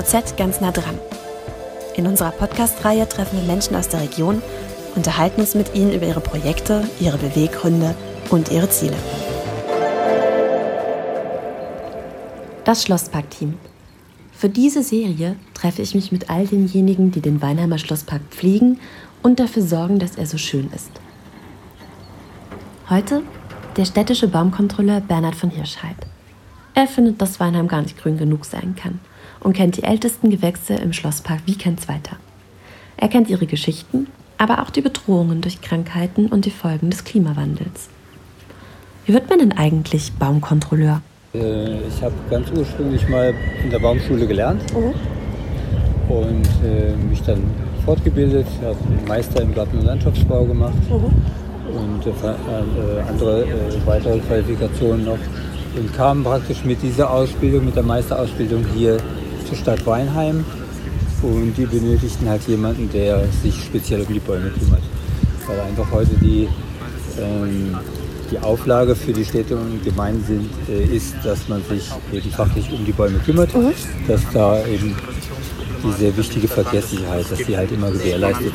WNOZ ganz nah dran. In unserer Podcast-Reihe treffen wir Menschen aus der Region, unterhalten uns mit ihnen über ihre Projekte, ihre Beweggründe und ihre Ziele. Das Schlosspark-Team. Für diese Serie treffe ich mich mit all denjenigen, die den Weinheimer Schlosspark pflegen und dafür sorgen, dass er so schön ist. Heute der städtische Baumkontrolleur Bernhard von Hirschheid. Er findet, dass Weinheim gar nicht grün genug sein kann und kennt die ältesten Gewächse im Schlosspark wie kein zweiter. Er kennt ihre Geschichten, aber auch die Bedrohungen durch Krankheiten und die Folgen des Klimawandels. Wie wird man denn eigentlich Baumkontrolleur? Äh, ich habe ganz ursprünglich mal in der Baumschule gelernt mhm. und äh, mich dann fortgebildet, habe einen Meister im Garten- und Landschaftsbau gemacht mhm. und äh, andere weitere Qualifikationen noch und kam praktisch mit dieser Ausbildung, mit der Meisterausbildung hier zur Stadt Weinheim und die benötigten halt jemanden, der sich speziell um die Bäume kümmert, weil einfach heute die ähm, die Auflage für die Städte und Gemeinden sind, äh, ist, dass man sich eben fachlich um die Bäume kümmert, mhm. dass da eben die sehr wichtige Verkehrssicherheit, dass die halt immer gewährleistet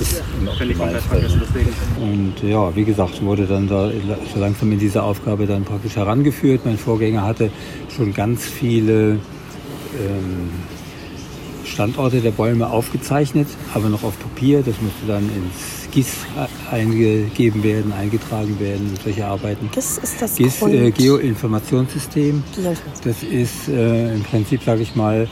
ist im Optimalfall. Und ja, wie gesagt, wurde dann da so langsam in diese Aufgabe dann praktisch herangeführt. Mein Vorgänger hatte schon ganz viele Standorte der Bäume aufgezeichnet, aber noch auf Papier. Das musste dann ins GIS eingegeben werden, eingetragen werden, solche Arbeiten. GIS ist das GIS, äh, Geoinformationssystem. Das ist äh, im Prinzip, sage ich mal,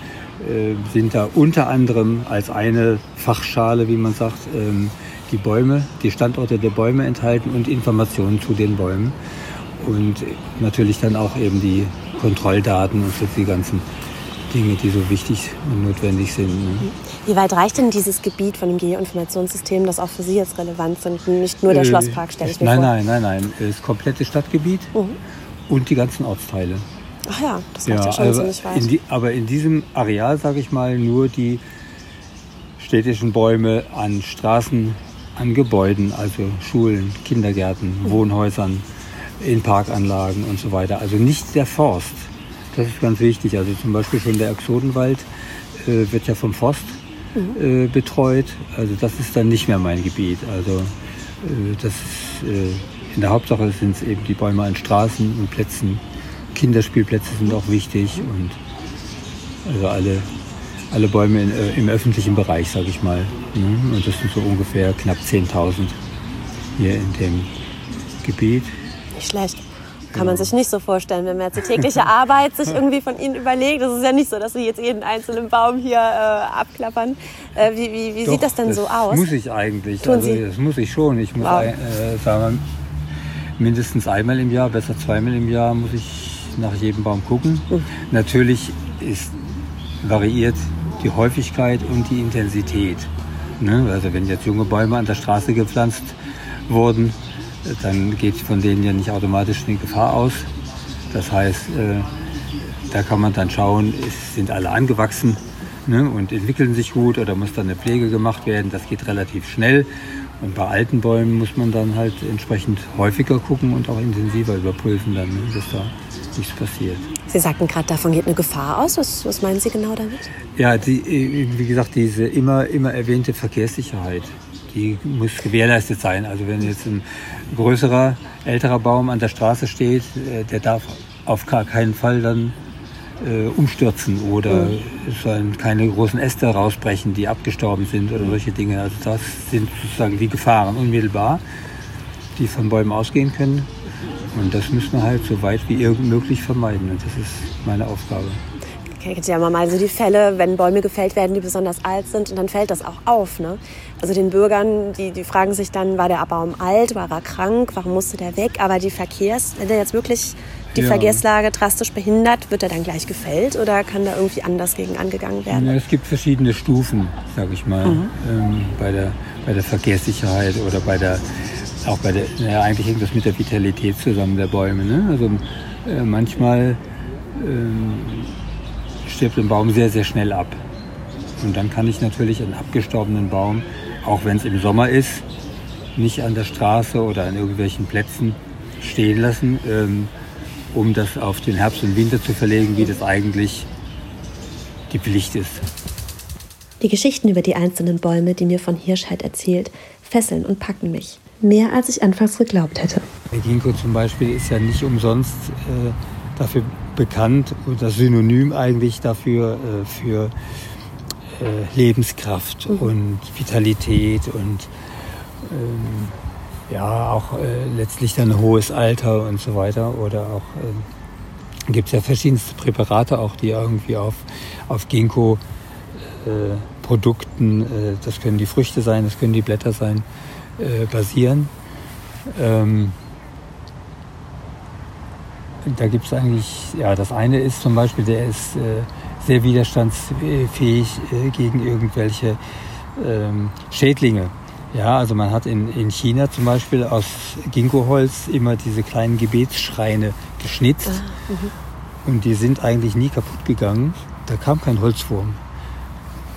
äh, sind da unter anderem als eine Fachschale, wie man sagt, ähm, die Bäume, die Standorte der Bäume enthalten und Informationen zu den Bäumen. Und natürlich dann auch eben die Kontrolldaten und die ganzen Dinge, die so wichtig und notwendig sind. Ne? Wie weit reicht denn dieses Gebiet von dem Geoinformationssystem, das auch für Sie jetzt relevant sind? Nicht nur der äh, Schlosspark, stelle ich mir nein, vor. Nein, nein, nein, nein. Das komplette Stadtgebiet mhm. und die ganzen Ortsteile. Ach ja, das reicht ja, ja schon also ziemlich weit. In die, aber in diesem Areal, sage ich mal, nur die städtischen Bäume an Straßen, an Gebäuden, also Schulen, Kindergärten, mhm. Wohnhäusern, in Parkanlagen und so weiter. Also nicht der Forst. Das ist ganz wichtig. Also zum Beispiel schon der Axodenwald äh, wird ja vom Forst mhm. äh, betreut. Also das ist dann nicht mehr mein Gebiet. Also äh, das ist, äh, in der Hauptsache sind es eben die Bäume an Straßen und Plätzen. Kinderspielplätze sind auch wichtig und also alle, alle Bäume in, äh, im öffentlichen Bereich, sage ich mal. Ne? Und das sind so ungefähr knapp 10.000 hier in dem Gebiet. Nicht schlecht. Kann man sich nicht so vorstellen, wenn man jetzt die tägliche Arbeit sich irgendwie von Ihnen überlegt. Das ist ja nicht so, dass Sie jetzt jeden einzelnen Baum hier äh, abklappern. Äh, wie wie, wie Doch, sieht das denn das so aus? muss ich eigentlich. Tun also, Das muss ich schon. Ich muss wow. ein, äh, sagen wir, mindestens einmal im Jahr, besser zweimal im Jahr, muss ich nach jedem Baum gucken. Mhm. Natürlich ist variiert die Häufigkeit und die Intensität. Ne? Also wenn jetzt junge Bäume an der Straße gepflanzt wurden, dann geht von denen ja nicht automatisch eine Gefahr aus. Das heißt, äh, da kann man dann schauen, sind alle angewachsen ne, und entwickeln sich gut oder muss dann eine Pflege gemacht werden. Das geht relativ schnell. Und bei alten Bäumen muss man dann halt entsprechend häufiger gucken und auch intensiver überprüfen, dann, dass da nichts passiert. Sie sagten gerade, davon geht eine Gefahr aus. Was, was meinen Sie genau damit? Ja, die, wie gesagt, diese immer, immer erwähnte Verkehrssicherheit die muss gewährleistet sein. Also wenn jetzt ein größerer, älterer Baum an der Straße steht, äh, der darf auf gar keinen Fall dann äh, umstürzen oder mhm. sollen keine großen Äste rausbrechen, die abgestorben sind oder solche Dinge. Also das sind sozusagen die Gefahren unmittelbar, die von Bäumen ausgehen können. Und das müssen wir halt so weit wie irgend möglich vermeiden. Und das ist meine Aufgabe kennt ja immer mal so die Fälle, wenn Bäume gefällt werden, die besonders alt sind und dann fällt das auch auf. Ne? Also den Bürgern, die, die fragen sich dann, war der Baum alt, war er krank, warum musste der weg? Aber die Verkehrs, wenn der jetzt wirklich die ja. Verkehrslage drastisch behindert, wird er dann gleich gefällt oder kann da irgendwie anders gegen angegangen werden? Ja, es gibt verschiedene Stufen, sage ich mal, mhm. ähm, bei, der, bei der Verkehrssicherheit oder bei der, auch bei der, naja, eigentlich hängt das mit der Vitalität zusammen der Bäume. Ne? Also äh, manchmal ähm, stirbt ein Baum sehr, sehr schnell ab. Und dann kann ich natürlich einen abgestorbenen Baum, auch wenn es im Sommer ist, nicht an der Straße oder an irgendwelchen Plätzen stehen lassen, ähm, um das auf den Herbst und Winter zu verlegen, wie das eigentlich die Pflicht ist. Die Geschichten über die einzelnen Bäume, die mir von Hirschheit erzählt, fesseln und packen mich. Mehr als ich anfangs geglaubt hätte. Der Ginkgo zum Beispiel ist ja nicht umsonst äh, dafür bekannt oder synonym eigentlich dafür äh, für äh, Lebenskraft mhm. und Vitalität und ähm, ja auch äh, letztlich dann hohes Alter und so weiter oder auch ähm, gibt es ja verschiedenste Präparate auch, die irgendwie auf, auf Ginkgo äh, Produkten, äh, das können die Früchte sein, das können die Blätter sein, äh, basieren. Ähm, da gibt es eigentlich, ja, das eine ist zum Beispiel, der ist äh, sehr widerstandsfähig äh, gegen irgendwelche ähm, Schädlinge. Ja, also man hat in, in China zum Beispiel aus Ginkgoholz immer diese kleinen Gebetsschreine geschnitzt ah, mhm. und die sind eigentlich nie kaputt gegangen. Da kam kein Holzwurm.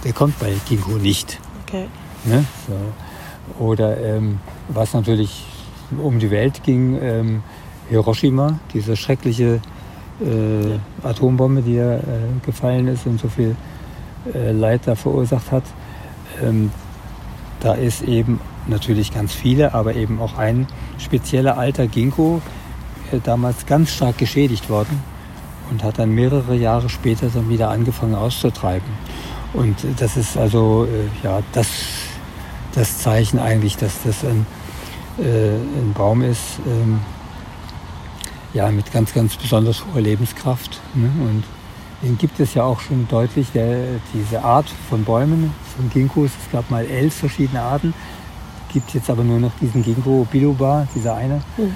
Der kommt bei Ginkgo nicht. Okay. Ne? So. Oder ähm, was natürlich um die Welt ging, ähm, Hiroshima, diese schreckliche äh, Atombombe, die da äh, gefallen ist und so viel äh, Leid da verursacht hat. Ähm, da ist eben natürlich ganz viele, aber eben auch ein spezieller alter Ginkgo äh, damals ganz stark geschädigt worden und hat dann mehrere Jahre später dann wieder angefangen auszutreiben. Und das ist also äh, ja das, das Zeichen eigentlich, dass das ein, äh, ein Baum ist, ähm, ja, mit ganz, ganz besonders hoher Lebenskraft. Ne? Und den gibt es ja auch schon deutlich, der, diese Art von Bäumen, von Ginkgos. Es gab mal elf verschiedene Arten, gibt jetzt aber nur noch diesen Ginkgo biloba, dieser eine. Mhm.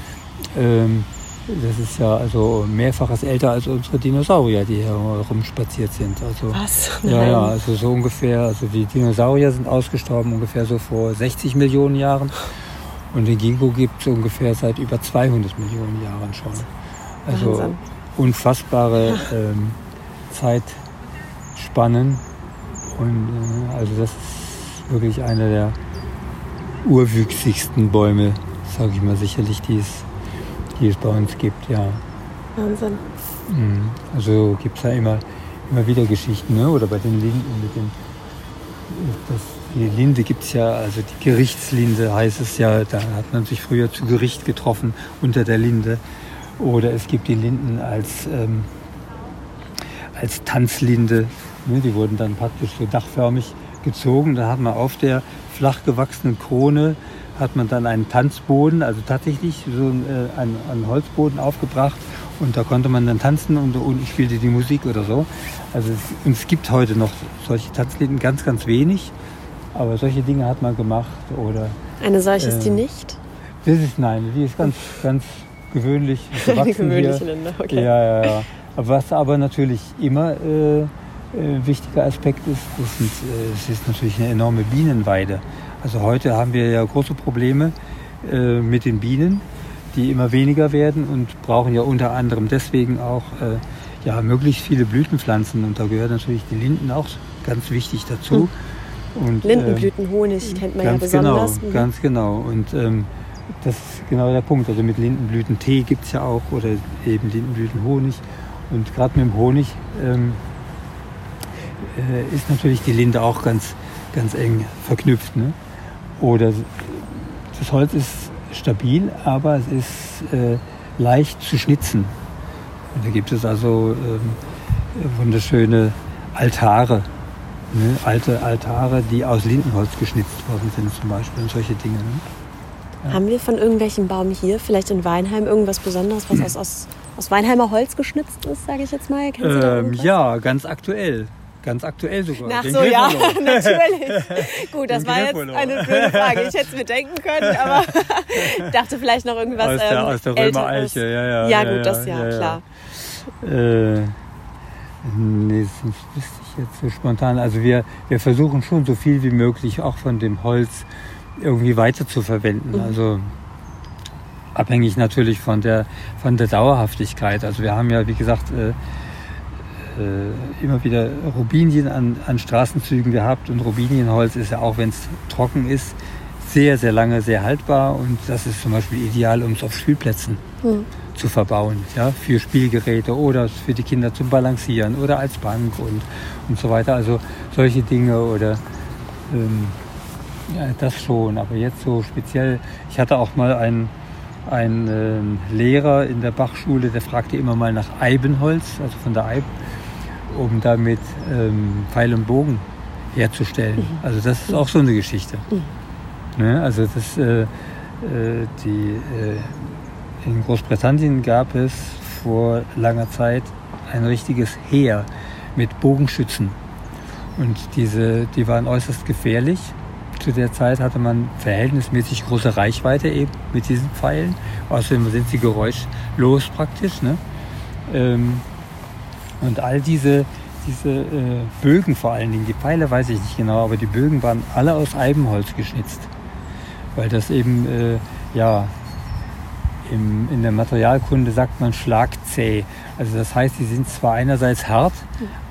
Ähm, das ist ja also mehrfaches älter als unsere Dinosaurier, die hier rumspaziert sind. Also, Was? Ja, ja, also so ungefähr, also die Dinosaurier sind ausgestorben ungefähr so vor 60 Millionen Jahren. Und den Ginkgo gibt es ungefähr seit über 200 Millionen Jahren schon. Also Wahnsinn. unfassbare ähm, Zeitspannen. Und äh, also das ist wirklich einer der urwüchsigsten Bäume, sage ich mal sicherlich, die es, die es bei uns gibt, ja. Wahnsinn. Mhm. Also gibt es ja immer, immer wieder Geschichten, ne? oder bei den Linden mit dem, das die Linde gibt es ja, also die Gerichtslinde heißt es ja, da hat man sich früher zu Gericht getroffen unter der Linde. Oder es gibt die Linden als, ähm, als Tanzlinde. Ne, die wurden dann praktisch so dachförmig gezogen. Da hat man auf der flach gewachsenen Krone hat man dann einen Tanzboden, also tatsächlich so einen, äh, einen, einen Holzboden aufgebracht und da konnte man dann tanzen und unten spielte die Musik oder so. Also es, es gibt heute noch solche Tanzlinden ganz, ganz wenig. Aber solche Dinge hat man gemacht. Oder, Eine solche ist die ähm, nicht? Das ist nein, die ist ganz, ganz gewöhnlich. Eine gewöhnliche Länder, okay. Ja, ja, ja. Was aber natürlich immer äh, äh, wichtiger Aspekt ist, das sind, äh, es ist natürlich eine enorme Bienenweide. Also heute haben wir ja große Probleme äh, mit den Bienen, die immer weniger werden und brauchen ja unter anderem deswegen auch äh, ja, möglichst viele Blütenpflanzen. Und da gehören natürlich die Linden auch ganz wichtig dazu. Hm. Und, Lindenblütenhonig äh, kennt man ja besonders. Genau, mhm. Ganz genau. Und ähm, das ist genau der Punkt. Also mit Lindenblütentee gibt es ja auch oder eben Lindenblütenhonig. Und gerade mit dem Honig ähm, äh, ist natürlich die Linde auch ganz, ganz eng verknüpft. Ne? Oder das Holz ist stabil, aber es ist äh, leicht zu schnitzen. Und da gibt es also ähm, wunderschöne Altare Ne? Alte Altare, die aus Lindenholz geschnitzt worden sind zum Beispiel und solche Dinge. Ne? Ja. Haben wir von irgendwelchen Baum hier, vielleicht in Weinheim, irgendwas Besonderes, was aus, aus, aus Weinheimer Holz geschnitzt ist, sage ich jetzt mal? Ähm, ja, ganz aktuell. Ganz aktuell sogar. Ach so, ja, natürlich. Gut, das Den war jetzt eine blöde Frage. Ich hätte es mir denken können, aber dachte vielleicht noch irgendwas. Aus der, ähm, aus der Römer Eiche, ja, ja. Ja, gut, das ja, ja klar. Äh, nee, das wüsste jetzt so spontan. Also wir, wir versuchen schon so viel wie möglich auch von dem Holz irgendwie weiter zu verwenden. Mhm. Also abhängig natürlich von der, von der Dauerhaftigkeit. Also wir haben ja, wie gesagt, äh, äh, immer wieder Rubinien an, an Straßenzügen gehabt und Rubinienholz ist ja auch, wenn es trocken ist, sehr, sehr lange sehr haltbar und das ist zum Beispiel ideal, um es auf Spielplätzen mhm. Zu verbauen. Ja, für Spielgeräte oder für die Kinder zum Balancieren oder als Bank und, und so weiter. Also solche Dinge oder ähm, ja, das schon. Aber jetzt so speziell, ich hatte auch mal einen, einen äh, Lehrer in der Bachschule, der fragte immer mal nach Eibenholz, also von der Eib, um damit ähm, Pfeil und Bogen herzustellen. Mhm. Also das ist auch so eine Geschichte. Mhm. Ne? Also das, äh, äh, die, äh, in Großbritannien gab es vor langer Zeit ein richtiges Heer mit Bogenschützen. Und diese, die waren äußerst gefährlich. Zu der Zeit hatte man verhältnismäßig große Reichweite eben mit diesen Pfeilen. Außerdem sind sie geräuschlos praktisch. Ne? Ähm, und all diese, diese äh, Bögen vor allen Dingen, die Pfeile weiß ich nicht genau, aber die Bögen waren alle aus Eibenholz geschnitzt weil das eben, äh, ja, im, in der Materialkunde sagt man schlagzäh. Also das heißt, sie sind zwar einerseits hart,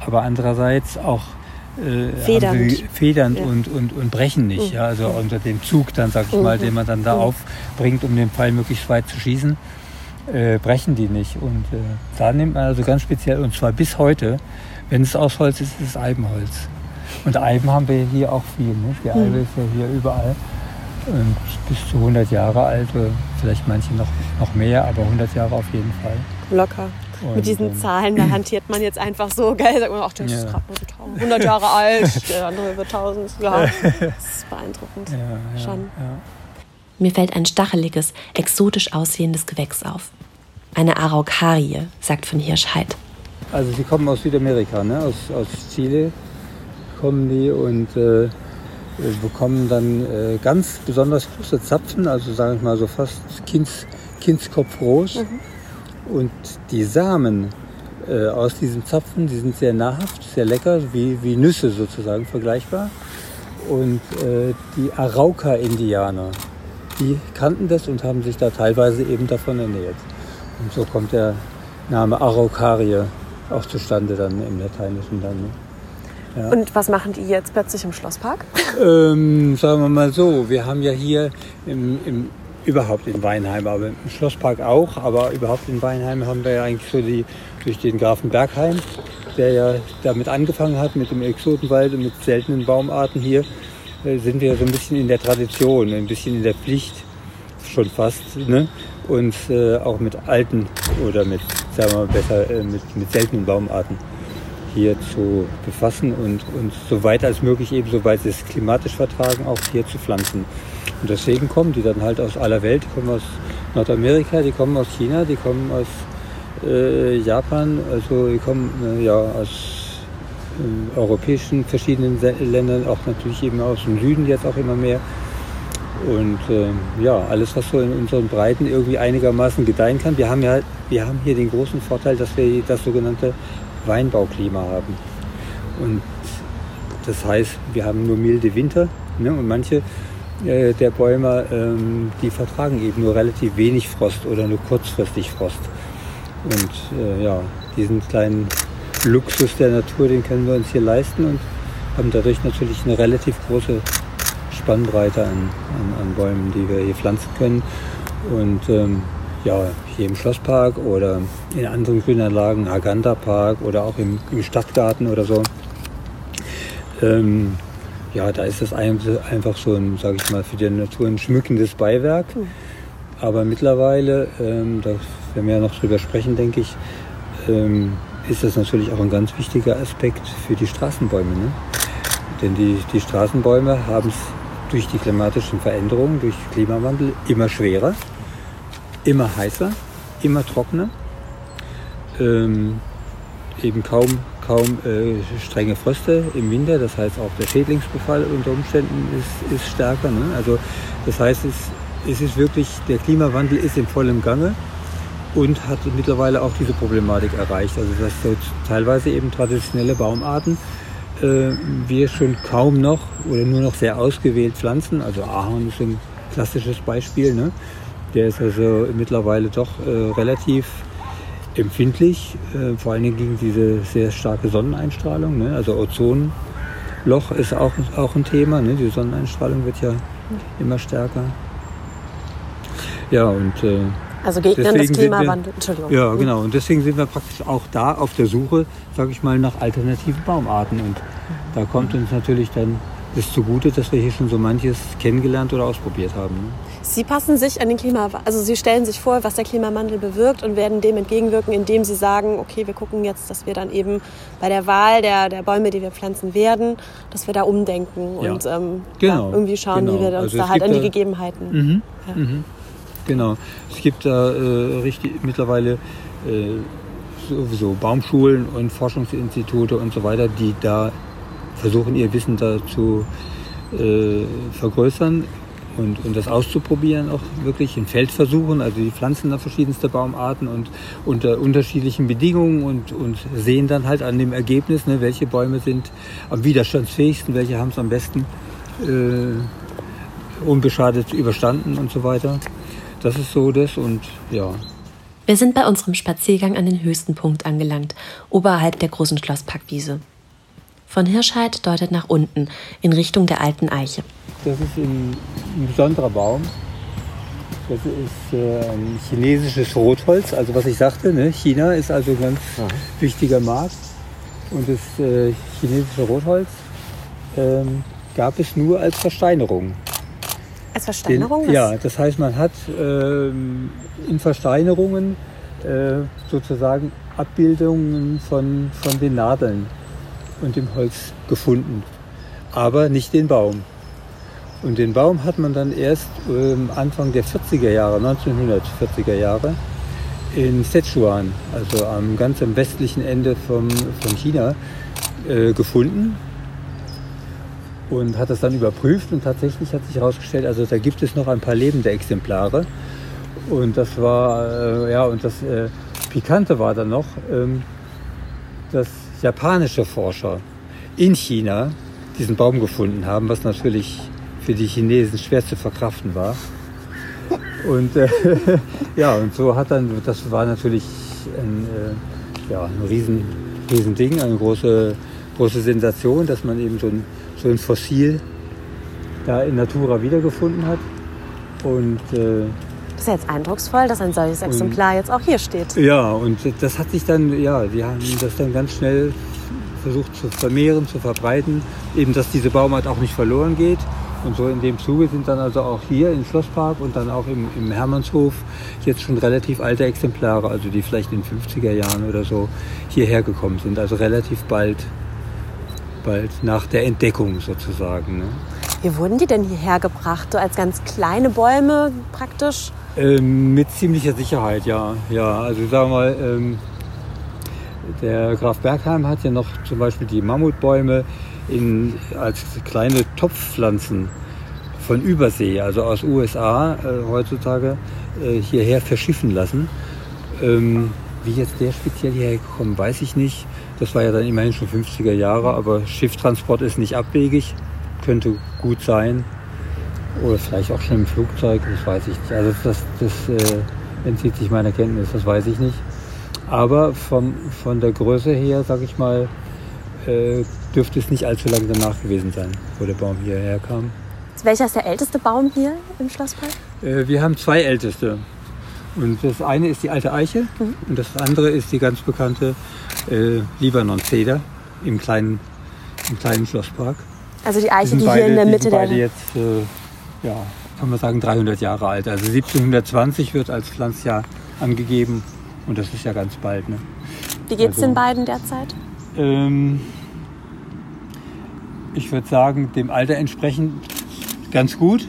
aber andererseits auch äh, federnd, federnd ja. und, und, und brechen nicht. Mhm. Ja, also unter dem Zug dann, sag ich mal, mhm. den man dann da mhm. aufbringt, um den Pfeil möglichst weit zu schießen, äh, brechen die nicht. Und äh, da nimmt man also ganz speziell, und zwar bis heute, wenn es aus Holz ist, ist es Eibenholz. Und Eiben haben wir hier auch viel. Ne? Die Eibe ist ja hier überall bis zu 100 Jahre alt, vielleicht manche noch, noch mehr, aber 100 Jahre auf jeden Fall. Locker. Und Mit diesen ähm, Zahlen, da hantiert man jetzt einfach so, geil, sagt man, ach, der ja. ist gerade nur so 100 Jahre alt, der andere über 1000. Ja, das ist beeindruckend. Ja, ja, Schon. Mir fällt ein stacheliges, exotisch aussehendes Gewächs auf. Eine Araukarie, sagt von Hirschheid. Also die kommen aus Südamerika, ne? aus, aus Chile kommen die und äh, bekommen dann äh, ganz besonders große Zapfen, also sage ich mal so fast Kinds, Kindskopf groß. Mhm. Und die Samen äh, aus diesen Zapfen, die sind sehr nahrhaft, sehr lecker, wie, wie Nüsse sozusagen vergleichbar. Und äh, die Arauca-Indianer, die kannten das und haben sich da teilweise eben davon ernährt. Und so kommt der Name Araucarie auch zustande dann im Lateinischen dann. Ne? Ja. Und was machen die jetzt plötzlich im Schlosspark? Ähm, sagen wir mal so, wir haben ja hier im, im, überhaupt in Weinheim, aber im Schlosspark auch, aber überhaupt in Weinheim haben wir ja eigentlich so die, durch den Grafen Bergheim, der ja damit angefangen hat mit dem Exotenwald und mit seltenen Baumarten hier, äh, sind wir so ein bisschen in der Tradition, ein bisschen in der Pflicht, schon fast, ne? und äh, auch mit alten oder mit, sagen wir mal besser, äh, mit, mit seltenen Baumarten hier zu befassen und, und so weit als möglich eben, soweit sie es klimatisch vertragen, auch hier zu pflanzen. Und deswegen kommen die dann halt aus aller Welt, die kommen aus Nordamerika, die kommen aus China, die kommen aus äh, Japan, also die kommen äh, ja aus äh, europäischen verschiedenen Ländern, auch natürlich eben aus dem Süden jetzt auch immer mehr. Und ähm, ja, alles, was so in unseren Breiten irgendwie einigermaßen gedeihen kann. Wir haben ja, wir haben hier den großen Vorteil, dass wir das sogenannte Weinbauklima haben. Und das heißt, wir haben nur milde Winter ne? und manche äh, der Bäume, ähm, die vertragen eben nur relativ wenig Frost oder nur kurzfristig Frost. Und äh, ja, diesen kleinen Luxus der Natur, den können wir uns hier leisten und haben dadurch natürlich eine relativ große Spannbreite an, an, an Bäumen, die wir hier pflanzen können. Und ähm, ja, hier im Schlosspark oder in anderen Grünanlagen, Aganda Park oder auch im, im Stadtgarten oder so. Ähm, ja, da ist das einfach so ein, sage ich mal, für die Natur ein schmückendes Beiwerk. Aber mittlerweile, ähm, da werden wir ja noch drüber sprechen, denke ich, ähm, ist das natürlich auch ein ganz wichtiger Aspekt für die Straßenbäume. Ne? Denn die, die Straßenbäume haben es durch die klimatischen Veränderungen, durch Klimawandel immer schwerer immer heißer, immer trockener. Ähm, eben kaum, kaum äh, strenge Fröste im Winter, das heißt auch der Schädlingsbefall unter Umständen ist, ist stärker. Ne? Also das heißt, es, es ist wirklich, der Klimawandel ist in vollem Gange und hat mittlerweile auch diese Problematik erreicht. Also dass so teilweise eben traditionelle Baumarten äh, wir schon kaum noch oder nur noch sehr ausgewählt pflanzen. Also Ahorn ist ein klassisches Beispiel. Ne? Der ist also mittlerweile doch äh, relativ empfindlich, äh, vor allen Dingen gegen diese sehr starke Sonneneinstrahlung. Ne? Also Ozonloch ist auch, auch ein Thema. Ne? Die Sonneneinstrahlung wird ja immer stärker. Ja, und äh, also Gegnern des Klimawandels. Entschuldigung. Ja, genau. Und deswegen sind wir praktisch auch da auf der Suche, sage ich mal, nach alternativen Baumarten. Und da kommt uns natürlich dann das zugute, dass wir hier schon so manches kennengelernt oder ausprobiert haben. Ne? Sie passen sich an den Klimawandel, also Sie stellen sich vor, was der Klimawandel bewirkt und werden dem entgegenwirken, indem Sie sagen, okay, wir gucken jetzt, dass wir dann eben bei der Wahl der, der Bäume, die wir pflanzen werden, dass wir da umdenken ja. und ähm, genau. ja, irgendwie schauen, genau. wie wir uns also da halt an die Gegebenheiten. Mhm. Ja. Mhm. Genau. Es gibt da äh, richtig mittlerweile äh, sowieso Baumschulen und Forschungsinstitute und so weiter, die da versuchen, ihr Wissen da zu äh, vergrößern und, und das auszuprobieren, auch wirklich in Feldversuchen. Also die pflanzen da verschiedenste Baumarten und unter unterschiedlichen Bedingungen und, und sehen dann halt an dem Ergebnis, ne, welche Bäume sind am widerstandsfähigsten, welche haben es am besten äh, unbeschadet überstanden und so weiter. Das ist so das und ja. Wir sind bei unserem Spaziergang an den höchsten Punkt angelangt, oberhalb der großen Schlossparkwiese. Von Hirschheid deutet nach unten, in Richtung der alten Eiche. Das ist ein, ein besonderer Baum. Das ist äh, ein chinesisches Rotholz. Also was ich sagte, ne? China ist also ein ganz Aha. wichtiger Markt. Und das äh, chinesische Rotholz ähm, gab es nur als Versteinerung. Als Versteinerung? Den, ja, das heißt, man hat ähm, in Versteinerungen äh, sozusagen Abbildungen von, von den Nadeln und dem Holz gefunden, aber nicht den Baum. Und den Baum hat man dann erst ähm, Anfang der 40er Jahre, 1940er Jahre, in Sichuan, also am ganz am westlichen Ende vom, von China, äh, gefunden und hat das dann überprüft und tatsächlich hat sich herausgestellt, also da gibt es noch ein paar lebende Exemplare. Und das war, äh, ja, und das äh, Pikante war dann noch, ähm, dass japanische Forscher in China diesen Baum gefunden haben, was natürlich für die Chinesen schwer zu verkraften war. Und äh, ja, und so hat dann, das war natürlich ein, äh, ja, ein riesen, riesen Ding, eine große, große Sensation, dass man eben so ein so ein Fossil da in Natura wiedergefunden hat. Und, äh, das ist jetzt eindrucksvoll, dass ein solches Exemplar jetzt auch hier steht. Ja, und das hat sich dann, ja, die haben das dann ganz schnell versucht zu vermehren, zu verbreiten, eben dass diese Baumart auch nicht verloren geht. Und so in dem Zuge sind dann also auch hier im Schlosspark und dann auch im, im Hermannshof jetzt schon relativ alte Exemplare, also die vielleicht in den 50er Jahren oder so hierher gekommen sind, also relativ bald bald nach der Entdeckung sozusagen. Ne? Wie wurden die denn hierher gebracht? So als ganz kleine Bäume praktisch? Ähm, mit ziemlicher Sicherheit, ja. ja also sagen wir mal, ähm, der Graf Bergheim hat ja noch zum Beispiel die Mammutbäume in, als kleine Topfpflanzen von Übersee, also aus USA äh, heutzutage, äh, hierher verschiffen lassen. Ähm, wie jetzt der speziell hierher gekommen, weiß ich nicht. Das war ja dann immerhin schon 50er Jahre, aber Schifftransport ist nicht abwegig, könnte gut sein. Oder vielleicht auch schon im Flugzeug, das weiß ich nicht. Also das, das äh, entzieht sich meiner Kenntnis, das weiß ich nicht. Aber vom, von der Größe her, sage ich mal, äh, dürfte es nicht allzu lange danach gewesen sein, wo der Baum hierher kam. Welcher ist der älteste Baum hier im Schlosspark? Äh, wir haben zwei älteste. Und das eine ist die alte Eiche mhm. und das andere ist die ganz bekannte äh, Libanon-Zeder im kleinen, im kleinen Schlosspark. Also die Eiche, die, die beide, hier in der Mitte die beide jetzt, äh, ja, kann man sagen, 300 Jahre alt. Also 1720 wird als Pflanzjahr angegeben und das ist ja ganz bald. Ne? Wie geht es also, den beiden derzeit? Ähm, ich würde sagen, dem Alter entsprechend ganz gut.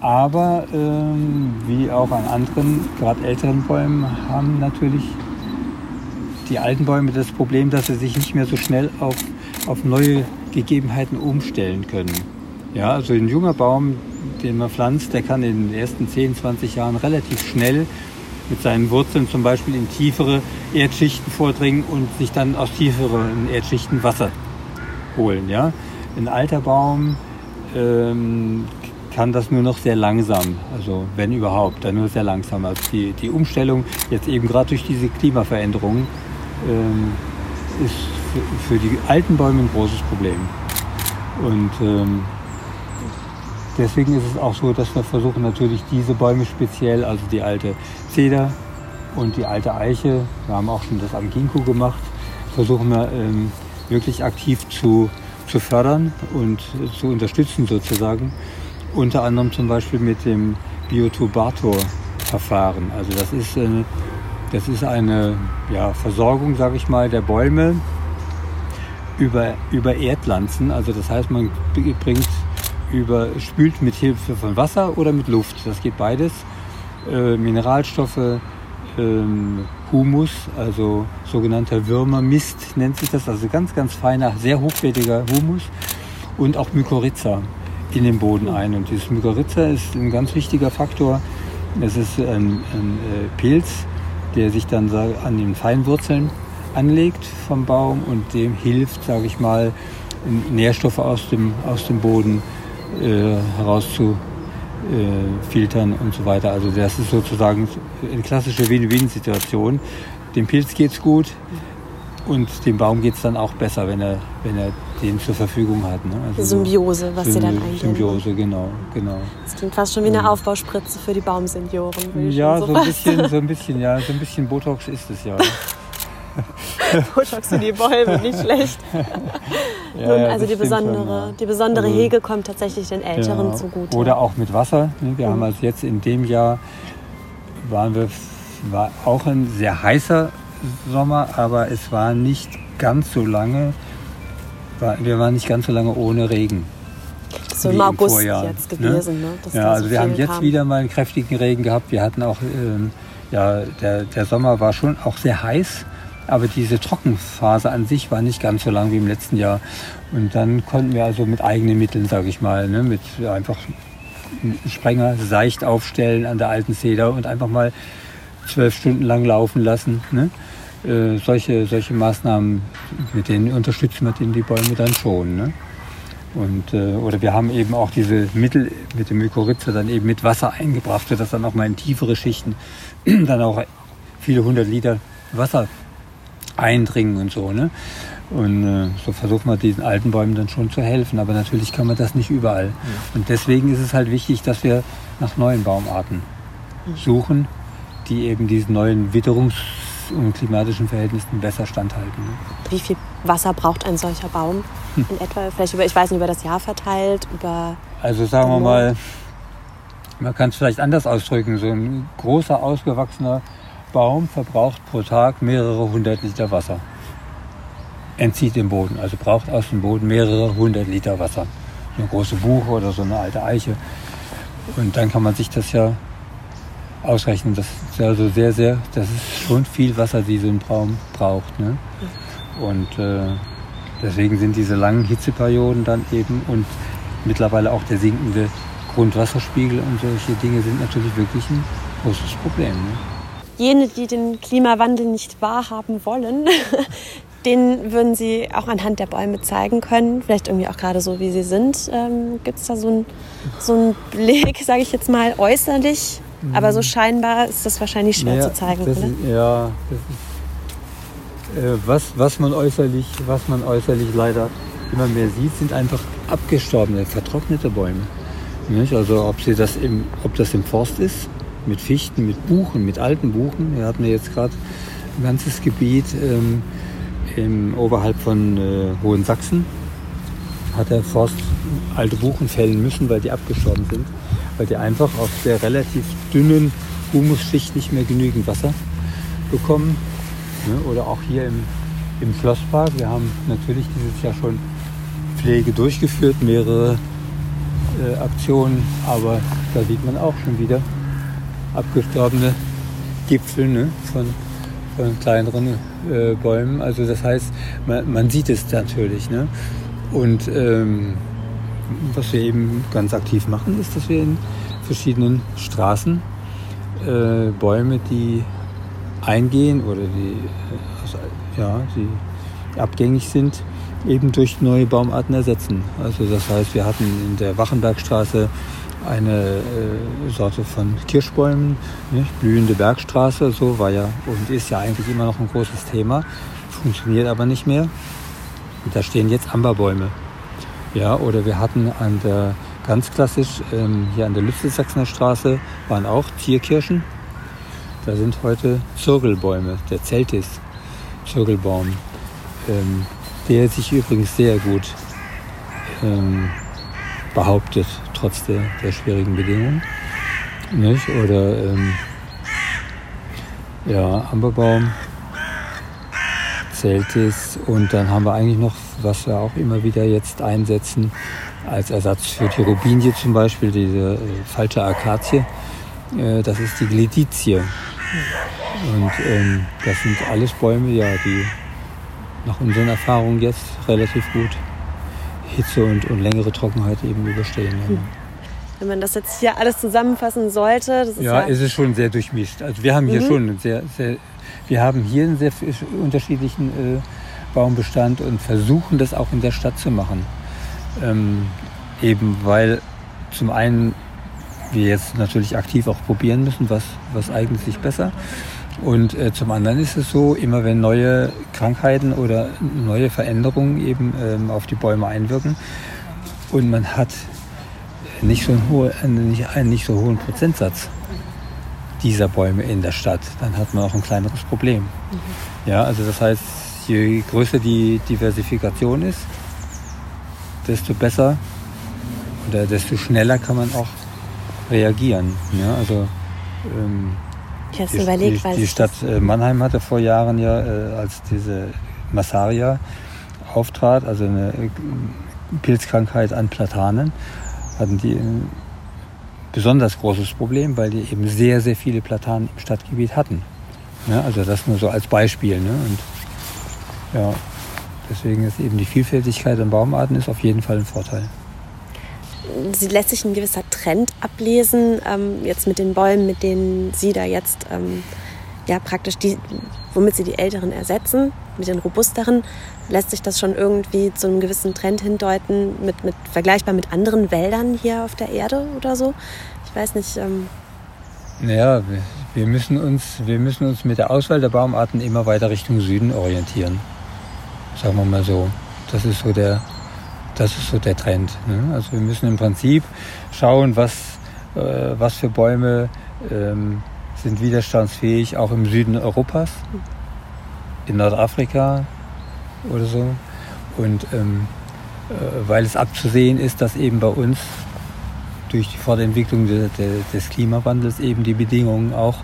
Aber ähm, wie auch an anderen, gerade älteren Bäumen, haben natürlich die alten Bäume das Problem, dass sie sich nicht mehr so schnell auf, auf neue Gegebenheiten umstellen können. Ja, also ein junger Baum, den man pflanzt, der kann in den ersten 10, 20 Jahren relativ schnell mit seinen Wurzeln zum Beispiel in tiefere Erdschichten vordringen und sich dann aus tieferen Erdschichten Wasser holen. Ja? Ein alter Baum ähm, kann das nur noch sehr langsam, also wenn überhaupt, dann nur sehr langsam. Also die, die Umstellung jetzt eben gerade durch diese Klimaveränderungen ähm, ist für, für, die alten Bäume ein großes Problem. Und ähm, deswegen ist es auch so, dass wir versuchen natürlich diese Bäume speziell, also die alte Zeder und die alte Eiche, wir haben auch schon das am Ginkgo gemacht, versuchen wir ähm, wirklich aktiv zu, zu fördern und zu unterstützen sozusagen. Unter anderem zum Beispiel mit dem Biotubator-Verfahren. Also das ist, äh, das ist eine ja, Versorgung, sage ich mal, der Bäume über, über Erdlanzen. Also das heißt, man bringt über, spült mit Hilfe von Wasser oder mit Luft. Das geht beides. Äh, Mineralstoffe, ähm, Humus, also sogenannter Würmermist nennt sich das, also ganz, ganz feiner, sehr hochwertiger Humus und auch Mykorrhiza in den Boden ein. Und dieses Mykorrhiza ist ein ganz wichtiger Faktor. Es ist ein, ein äh, Pilz, der sich dann an den Feinwurzeln anlegt vom Baum und dem hilft, sage ich mal, Nährstoffe aus dem, aus dem Boden äh, herauszufiltern äh, und so weiter. Also das ist sozusagen eine klassische Win-Win-Situation. Dem Pilz geht es gut und dem Baum geht es dann auch besser, wenn er, wenn er den zur Verfügung hat. Ne? Also Symbiose, was sie dann eingehen. Symbiose, genau, genau. Das klingt fast schon wie eine Aufbauspritze für die Baumsenioren. Ja, so, so ein bisschen, so ein bisschen, ja, so ein bisschen Botox ist es ja. Botox für die Bäume, nicht schlecht. ja, Nun, also die besondere, die besondere also, Hege kommt tatsächlich den Älteren ja. zugute. Oder auch mit Wasser. Ne? Wir mhm. haben also jetzt in dem Jahr waren wir war auch ein sehr heißer Sommer, aber es war nicht ganz so lange. wir waren nicht ganz so lange ohne Regen. So im August Vorjahr, jetzt ne? gewesen. Ne? ne? ja, also so wir haben jetzt kam. wieder mal einen kräftigen Regen gehabt. Wir hatten auch, ähm, ja, der, der Sommer war schon auch sehr heiß. Aber diese Trockenphase an sich war nicht ganz so lang wie im letzten Jahr. Und dann konnten wir also mit eigenen Mitteln, sage ich mal, ne, mit einfach Sprenger seicht aufstellen an der alten Zeder und einfach mal zwölf Stunden lang laufen lassen. Ne? Äh, solche, solche Maßnahmen, mit denen unterstützen wir die Bäume dann schon. Ne? Und, äh, oder wir haben eben auch diese Mittel mit dem Mykorrhiza dann eben mit Wasser eingebracht, sodass dann auch mal in tiefere Schichten dann auch viele hundert Liter Wasser eindringen und so. Ne? Und äh, so versucht man diesen alten Bäumen dann schon zu helfen. Aber natürlich kann man das nicht überall. Ja. Und deswegen ist es halt wichtig, dass wir nach neuen Baumarten suchen, die eben diesen neuen Witterungs- und klimatischen Verhältnissen besser standhalten. Ne? Wie viel Wasser braucht ein solcher Baum hm. in etwa? Vielleicht über, ich weiß nicht, über das Jahr verteilt, über. Also sagen wir mal, man kann es vielleicht anders ausdrücken. So ein großer, ausgewachsener Baum verbraucht pro Tag mehrere hundert Liter Wasser. Entzieht den Boden, also braucht aus dem Boden mehrere hundert Liter Wasser. So eine große Buche oder so eine alte Eiche. Und dann kann man sich das ja ausrechnen. Das ist also sehr, sehr, das ist schon viel Wasser, die so ein Baum braucht. Ne? Und äh, deswegen sind diese langen Hitzeperioden dann eben und mittlerweile auch der sinkende Grundwasserspiegel und solche Dinge sind natürlich wirklich ein großes Problem. Ne? Jene, die den Klimawandel nicht wahrhaben wollen, den würden Sie auch anhand der Bäume zeigen können. Vielleicht irgendwie auch gerade so, wie sie sind. Ähm, Gibt es da so einen so Blick, sage ich jetzt mal, äußerlich? Aber so scheinbar ist das wahrscheinlich schwer ja, zu zeigen, das oder? Ist, ja, das ist, äh, was, was, man äußerlich, was man äußerlich leider immer mehr sieht, sind einfach abgestorbene, vertrocknete Bäume. Nicht? Also ob, sie das im, ob das im Forst ist mit Fichten, mit Buchen, mit alten Buchen. Wir hatten ja jetzt gerade ein ganzes Gebiet ähm, im, oberhalb von äh, Hohensachsen. Hat der Forst alte Buchen fällen müssen, weil die abgestorben sind, weil die einfach auf der relativ dünnen Humusschicht nicht mehr genügend Wasser bekommen. Ne? Oder auch hier im, im Schlosspark. Wir haben natürlich dieses Jahr schon Pflege durchgeführt, mehrere äh, Aktionen, aber da sieht man auch schon wieder, abgestorbene Gipfel ne, von, von kleineren äh, Bäumen. Also das heißt, man, man sieht es natürlich. Ne? Und ähm, was wir eben ganz aktiv machen, ist, dass wir in verschiedenen Straßen äh, Bäume, die eingehen oder die, also, ja, die abgängig sind, eben durch neue Baumarten ersetzen. Also das heißt, wir hatten in der Wachenbergstraße eine äh, Sorte von Kirschbäumen, nicht? blühende Bergstraße, so war ja und ist ja eigentlich immer noch ein großes Thema, funktioniert aber nicht mehr. Und da stehen jetzt Amberbäume. Ja, oder wir hatten an der ganz klassisch, ähm, hier an der Lütze-Sachsener Straße waren auch Zierkirschen. Da sind heute Zirkelbäume, der Zeltis Zirkelbaum, ähm, der sich übrigens sehr gut ähm, behauptet, trotz der, der schwierigen Bedingungen. Nicht? Oder ähm, ja, Amberbaum, Zeltis und dann haben wir eigentlich noch, was wir auch immer wieder jetzt einsetzen, als Ersatz für die Rubinie zum Beispiel, diese äh, falsche Akazie, äh, das ist die Gledizie. Und ähm, das sind alles Bäume, ja, die nach unseren Erfahrungen jetzt relativ gut Hitze und, und längere Trockenheit eben überstehen. Ja. Wenn man das jetzt hier alles zusammenfassen sollte, das ist ja, ja ist es schon sehr durchmischt. Also wir haben hier mhm. schon sehr, sehr, wir haben hier einen sehr unterschiedlichen äh, Baumbestand und versuchen das auch in der Stadt zu machen. Ähm, eben weil zum einen wir jetzt natürlich aktiv auch probieren müssen, was, was eignet sich besser. Und äh, zum anderen ist es so, immer wenn neue Krankheiten oder neue Veränderungen eben ähm, auf die Bäume einwirken und man hat nicht so einen, hohe, nicht, einen nicht so hohen Prozentsatz dieser Bäume in der Stadt, dann hat man auch ein kleineres Problem. Mhm. Ja, also das heißt, je größer die Diversifikation ist, desto besser oder desto schneller kann man auch reagieren. Ja, also ähm, ich die, überlegt, die, die Stadt äh, Mannheim hatte vor Jahren ja, äh, als diese Massaria auftrat, also eine äh, Pilzkrankheit an Platanen, hatten die ein besonders großes Problem, weil die eben sehr, sehr viele Platanen im Stadtgebiet hatten. Ja, also das nur so als Beispiel. Ne? Und ja, deswegen ist eben die Vielfältigkeit an Baumarten ist auf jeden Fall ein Vorteil sie lässt sich ein gewisser Trend ablesen, ähm, jetzt mit den Bäumen, mit denen Sie da jetzt ähm, ja praktisch die, womit Sie die Älteren ersetzen, mit den robusteren, lässt sich das schon irgendwie zu einem gewissen Trend hindeuten, mit, mit vergleichbar mit anderen Wäldern hier auf der Erde oder so. Ich weiß nicht. Ähm wir, wir, müssen uns, wir müssen uns mit der Auswahl der Baumarten immer weiter Richtung Süden orientieren. Sagen wir mal so. Das ist so der, das ist so der Trend. Ne? Also wir müssen im Prinzip schauen, was, äh, was für Bäume ähm, sind widerstandsfähig, auch im Süden Europas, in Nordafrika oder so. Und ähm, äh, weil es abzusehen ist, dass eben bei uns durch die Fortentwicklung de, de, des Klimawandels eben die Bedingungen auch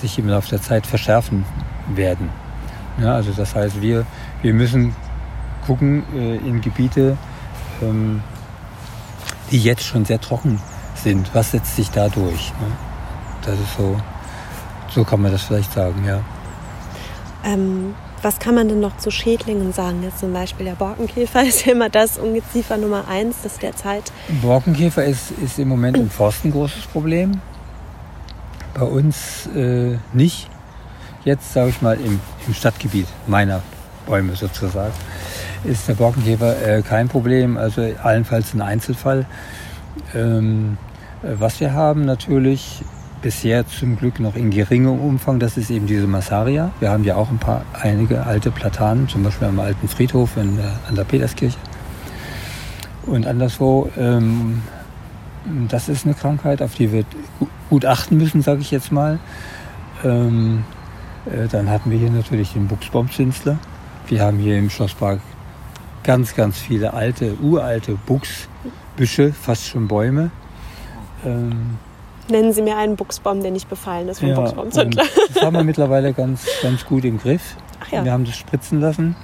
sich im Laufe der Zeit verschärfen werden. Ja, also das heißt, wir, wir müssen gucken äh, in Gebiete, ähm, die jetzt schon sehr trocken sind. Was setzt sich da durch? Ne? Das ist so, so kann man das vielleicht sagen, ja. Ähm, was kann man denn noch zu Schädlingen sagen? Jetzt zum Beispiel der Borkenkäfer ist ja immer das Ungeziefer Nummer eins, das derzeit. Borkenkäfer ist, ist im Moment im Forst ein großes Problem. Bei uns äh, nicht. Jetzt sage ich mal im, im Stadtgebiet meiner Bäume sozusagen ist der Borkenkäfer äh, kein Problem, also allenfalls ein Einzelfall. Ähm, äh, was wir haben natürlich bisher zum Glück noch in geringem Umfang, das ist eben diese Massaria. Wir haben ja auch ein paar, einige alte Platanen, zum Beispiel am alten Friedhof in, an der Peterskirche und anderswo. Ähm, das ist eine Krankheit, auf die wir gut achten müssen, sage ich jetzt mal. Ähm, äh, dann hatten wir hier natürlich den Buchsbaumzinsler. Wir haben hier im Schlosspark ganz, ganz viele alte, uralte Buchsbüsche, fast schon Bäume. Ähm, Nennen Sie mir einen Buchsbaum, der nicht befallen ist vom ja, Buchsbaumzündler. Das haben wir mittlerweile ganz, ganz gut im Griff. Ach ja. Wir haben das spritzen lassen.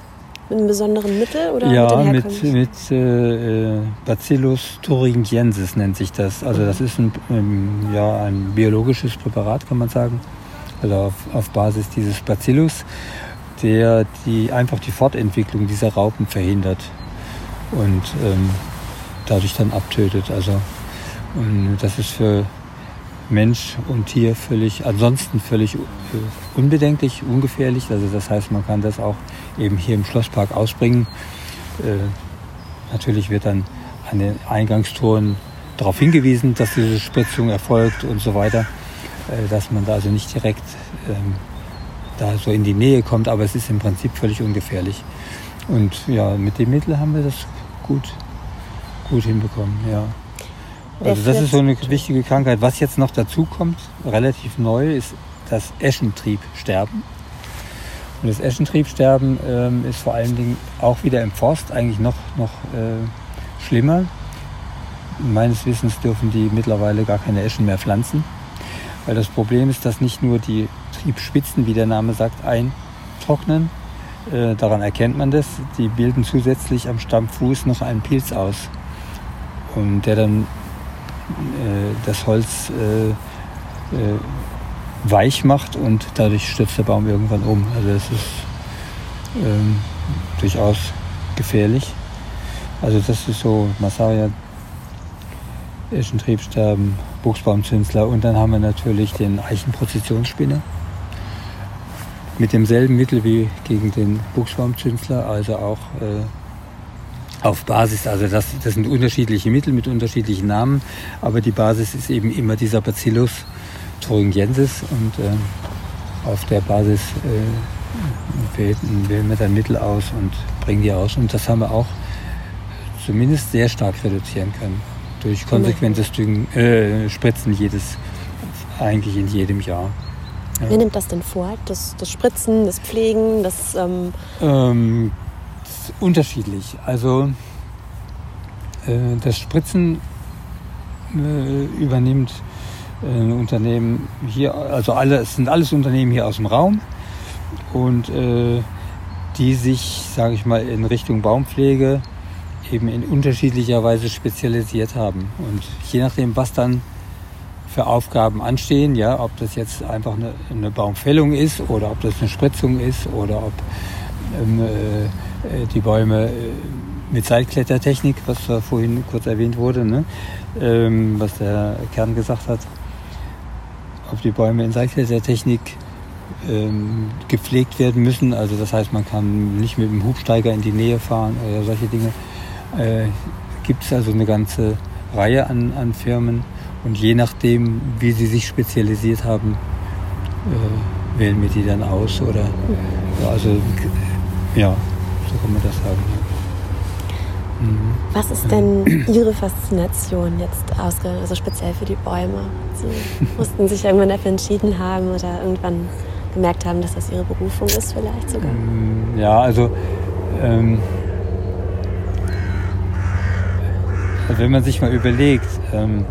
Mit einem besonderen Mittel oder ja, mit, mit, mit äh, Bacillus thuringiensis nennt sich das. Also das ist ein, ähm, ja, ein biologisches Präparat, kann man sagen. Also auf, auf Basis dieses Bacillus der die, einfach die Fortentwicklung dieser Raupen verhindert und ähm, dadurch dann abtötet. Also das ist für Mensch und Tier völlig, ansonsten völlig äh, unbedenklich, ungefährlich. Also das heißt, man kann das auch eben hier im Schlosspark ausbringen. Äh, natürlich wird dann an den Eingangstoren darauf hingewiesen, dass diese Spritzung erfolgt und so weiter, äh, dass man da also nicht direkt ähm, da so in die Nähe kommt, aber es ist im Prinzip völlig ungefährlich. Und ja, mit dem Mittel haben wir das gut, gut hinbekommen, ja. Also das ist so eine wichtige Krankheit. Was jetzt noch dazu kommt, relativ neu, ist das Eschentriebsterben. Und das Eschentriebsterben ähm, ist vor allen Dingen auch wieder im Forst eigentlich noch, noch äh, schlimmer. Meines Wissens dürfen die mittlerweile gar keine Eschen mehr pflanzen. Weil das Problem ist, dass nicht nur die Triebspitzen, wie der Name sagt, eintrocknen. Äh, daran erkennt man das. Die bilden zusätzlich am Stammfuß noch einen Pilz aus. Und der dann äh, das Holz äh, äh, weich macht und dadurch stürzt der Baum irgendwann um. Also das ist ähm, durchaus gefährlich. Also das ist so Massaria, Eschentriebsterben, Buchsbaumzünsler und dann haben wir natürlich den Eichenprozessionsspinner mit demselben Mittel wie gegen den Buchsbaumzünsler, also auch äh, auf Basis, also das, das sind unterschiedliche Mittel mit unterschiedlichen Namen, aber die Basis ist eben immer dieser Bacillus thuringiensis und äh, auf der Basis äh, wählen, wählen wir dann Mittel aus und bringen die aus und das haben wir auch zumindest sehr stark reduzieren können durch konsequentes Düngen, äh, Spritzen jedes, eigentlich in jedem Jahr. Ja. Wie nimmt das denn vor? Das, das Spritzen, das Pflegen, das... Ähm ähm, unterschiedlich. Also äh, das Spritzen äh, übernimmt äh, Unternehmen hier, also alle, es sind alles Unternehmen hier aus dem Raum und äh, die sich, sage ich mal, in Richtung Baumpflege eben in unterschiedlicher Weise spezialisiert haben. Und je nachdem, was dann für Aufgaben anstehen, ja, ob das jetzt einfach eine, eine Baumfällung ist oder ob das eine Spritzung ist oder ob ähm, äh, die Bäume äh, mit Seilklettertechnik, was vorhin kurz erwähnt wurde, ne, ähm, was der Kern gesagt hat, ob die Bäume in Seilklettertechnik ähm, gepflegt werden müssen. Also das heißt, man kann nicht mit dem Hubsteiger in die Nähe fahren oder solche Dinge äh, gibt es also eine ganze Reihe an, an Firmen. Und je nachdem, wie sie sich spezialisiert haben, äh, wählen wir die dann aus. Oder also ja, so kann man das sagen. Mhm. Was ist denn Ihre Faszination jetzt ausgegangen, also speziell für die Bäume? Sie mussten sich irgendwann dafür entschieden haben oder irgendwann gemerkt haben, dass das Ihre Berufung ist, vielleicht sogar? Mm, ja, also ähm, wenn man sich mal überlegt, ähm,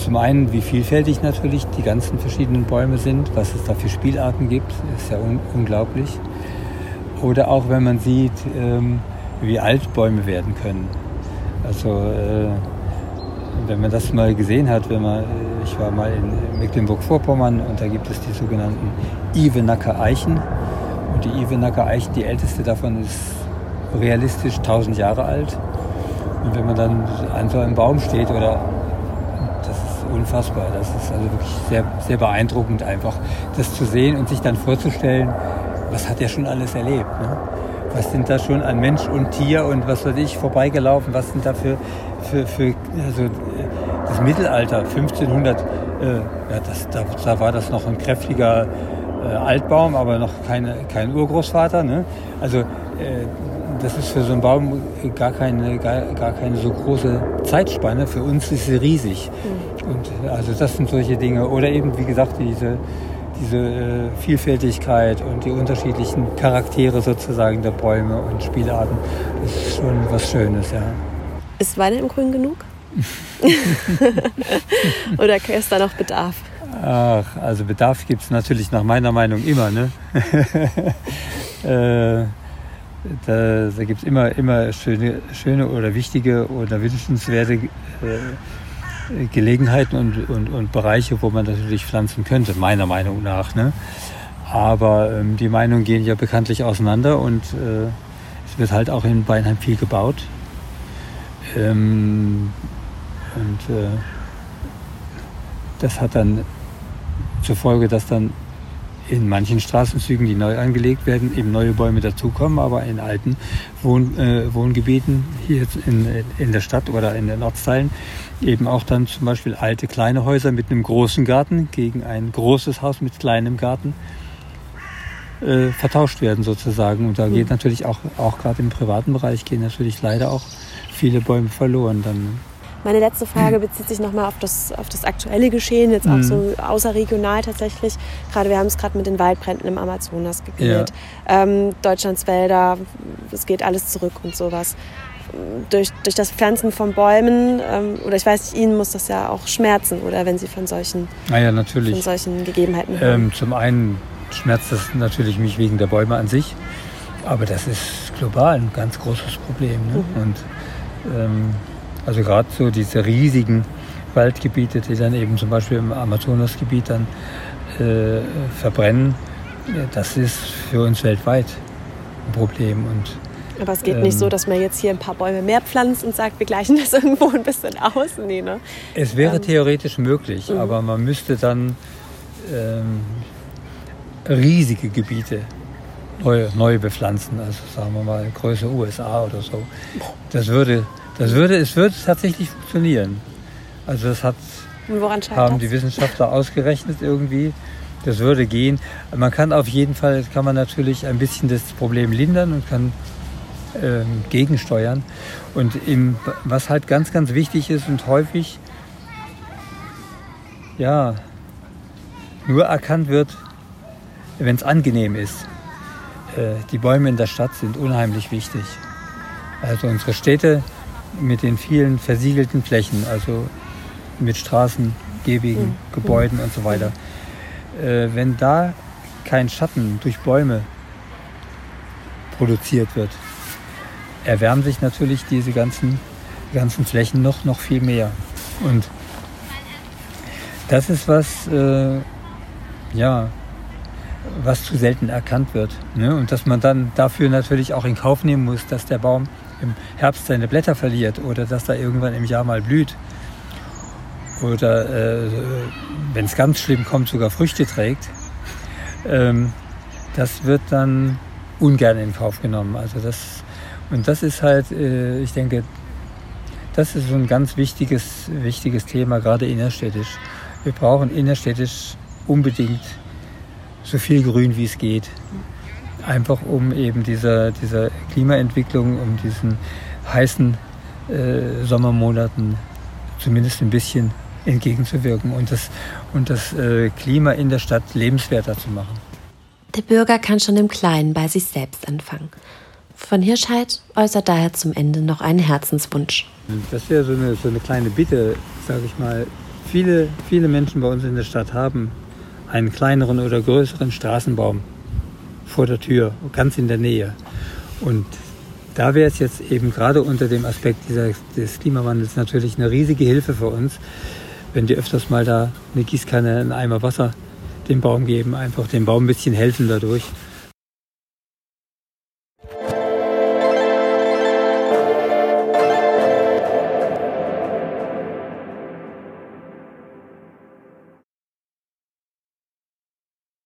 zum einen, wie vielfältig natürlich die ganzen verschiedenen Bäume sind, was es da für Spielarten gibt, ist ja un unglaublich. Oder auch wenn man sieht, ähm, wie alt Bäume werden können. Also äh, wenn man das mal gesehen hat, wenn man, ich war mal in Mecklenburg-Vorpommern und da gibt es die sogenannten Ivenacker Eichen. Und die Ivenacker Eichen, die älteste davon ist realistisch 1000 Jahre alt. Und wenn man dann an so einem Baum steht oder unfassbar. Das ist also wirklich sehr, sehr beeindruckend einfach, das zu sehen und sich dann vorzustellen, was hat er schon alles erlebt. Ne? Was sind da schon an Mensch und Tier und was weiß ich vorbeigelaufen? Was sind da für, für, für also das Mittelalter, 1500, äh, ja, das, da, da war das noch ein kräftiger äh, Altbaum, aber noch keine, kein Urgroßvater. Ne? Also äh, das ist für so einen Baum gar keine, gar, gar keine so große Zeitspanne. Für uns ist sie riesig. Mhm. Und also das sind solche Dinge. Oder eben, wie gesagt, diese, diese äh, Vielfältigkeit und die unterschiedlichen Charaktere sozusagen der Bäume und Spielarten. Das ist schon was Schönes, ja. Ist Weine im Grün genug? Oder ist da noch Bedarf? Ach, also Bedarf gibt es natürlich nach meiner Meinung immer. Ne? äh, da, da gibt es immer, immer schöne, schöne oder wichtige oder wünschenswerte äh, Gelegenheiten und, und, und Bereiche, wo man natürlich pflanzen könnte, meiner Meinung nach. Ne? Aber ähm, die Meinungen gehen ja bekanntlich auseinander und äh, es wird halt auch in Beinheim viel gebaut. Ähm, und äh, das hat dann zur Folge, dass dann in manchen Straßenzügen, die neu angelegt werden, eben neue Bäume dazukommen, aber in alten Wohn, äh, Wohngebieten hier in, in der Stadt oder in den Ortsteilen eben auch dann zum Beispiel alte kleine Häuser mit einem großen Garten gegen ein großes Haus mit kleinem Garten äh, vertauscht werden sozusagen. Und da geht mhm. natürlich auch, auch gerade im privaten Bereich gehen natürlich leider auch viele Bäume verloren dann. Ne? Meine letzte Frage bezieht sich nochmal auf das, auf das aktuelle Geschehen, jetzt auch mhm. so außerregional tatsächlich. Gerade wir haben es gerade mit den Waldbränden im Amazonasgebiet, ja. ähm, Deutschlands Wälder, es geht alles zurück und sowas. Durch, durch das Pflanzen von Bäumen, ähm, oder ich weiß nicht, Ihnen muss das ja auch schmerzen, oder wenn Sie von solchen, ah ja, natürlich. Von solchen Gegebenheiten hören. Ähm, zum einen schmerzt das natürlich mich wegen der Bäume an sich, aber das ist global ein ganz großes Problem. Ne? Mhm. Und ähm, also gerade so diese riesigen Waldgebiete, die dann eben zum Beispiel im Amazonasgebiet dann äh, verbrennen, das ist für uns weltweit ein Problem. Und, Aber es geht ähm, nicht so, dass man jetzt hier ein paar Bäume mehr pflanzt und sagt, wir gleichen das irgendwo ein bisschen aus. Nee, ne? Es wäre ähm, theoretisch möglich, mhm. aber man müsste dann ähm, riesige Gebiete neu, neu bepflanzen, also sagen wir mal Größe USA oder so. Das würde das würde, es würde tatsächlich funktionieren. Also das hat, haben die Wissenschaftler ausgerechnet irgendwie. Das würde gehen. Man kann auf jeden Fall, kann man natürlich ein bisschen das Problem lindern und kann ähm, gegensteuern. Und im, was halt ganz, ganz wichtig ist und häufig ja, nur erkannt wird, wenn es angenehm ist. Äh, die Bäume in der Stadt sind unheimlich wichtig. Also unsere Städte mit den vielen versiegelten Flächen, also mit Straßen, Gehwegen, mhm. Gebäuden und so weiter. Äh, wenn da kein Schatten durch Bäume produziert wird, erwärmen sich natürlich diese ganzen, ganzen Flächen noch, noch viel mehr. Und das ist was, äh, ja, was zu selten erkannt wird. Ne? Und dass man dann dafür natürlich auch in Kauf nehmen muss, dass der Baum im Herbst seine Blätter verliert oder dass er irgendwann im Jahr mal blüht. Oder äh, wenn es ganz schlimm kommt, sogar Früchte trägt. Ähm, das wird dann ungern in Kauf genommen. Also das, und das ist halt, äh, ich denke, das ist so ein ganz wichtiges, wichtiges Thema, gerade innerstädtisch. Wir brauchen innerstädtisch unbedingt so viel Grün, wie es geht einfach um eben dieser, dieser Klimaentwicklung, um diesen heißen äh, Sommermonaten zumindest ein bisschen entgegenzuwirken und das, und das äh, Klima in der Stadt lebenswerter zu machen. Der Bürger kann schon im Kleinen bei sich selbst anfangen. Von Hirscheid äußert daher zum Ende noch einen Herzenswunsch. Das wäre so eine, so eine kleine Bitte, sage ich mal. Viele, viele Menschen bei uns in der Stadt haben einen kleineren oder größeren Straßenbaum vor der Tür, ganz in der Nähe. Und da wäre es jetzt eben gerade unter dem Aspekt dieser, des Klimawandels natürlich eine riesige Hilfe für uns, wenn die öfters mal da eine Gießkanne, einen Eimer Wasser dem Baum geben, einfach dem Baum ein bisschen helfen dadurch.